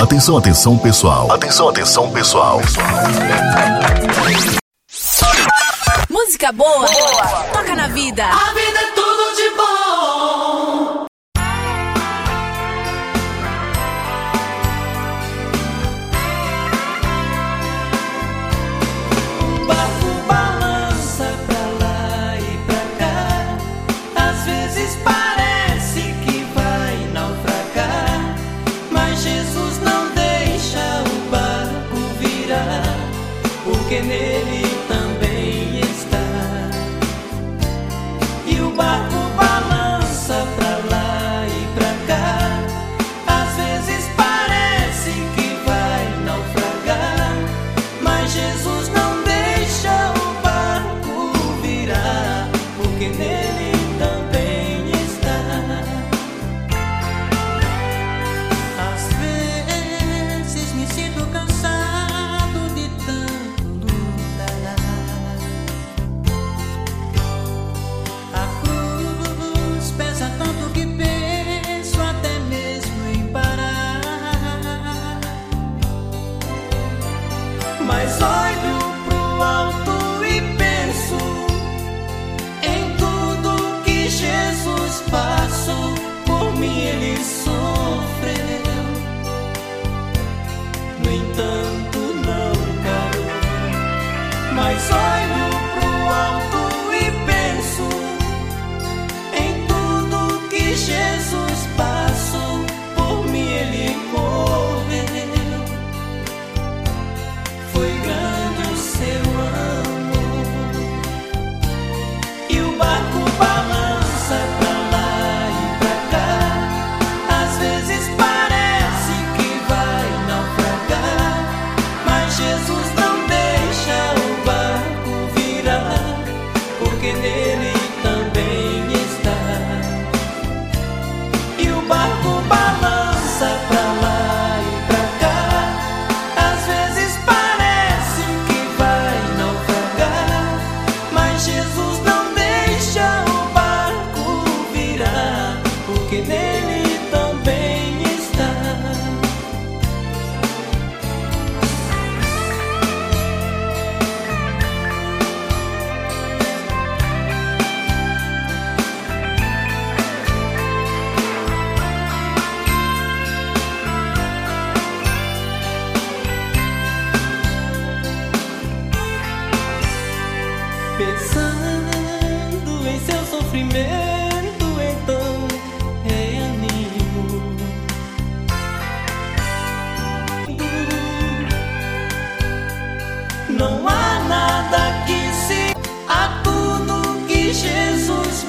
Atenção, atenção, pessoal. Atenção, atenção, pessoal. Música boa, boa. toca na vida. A vida é tudo nele parou.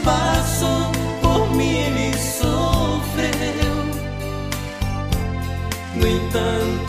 Passou por mim, ele sofreu. No entanto,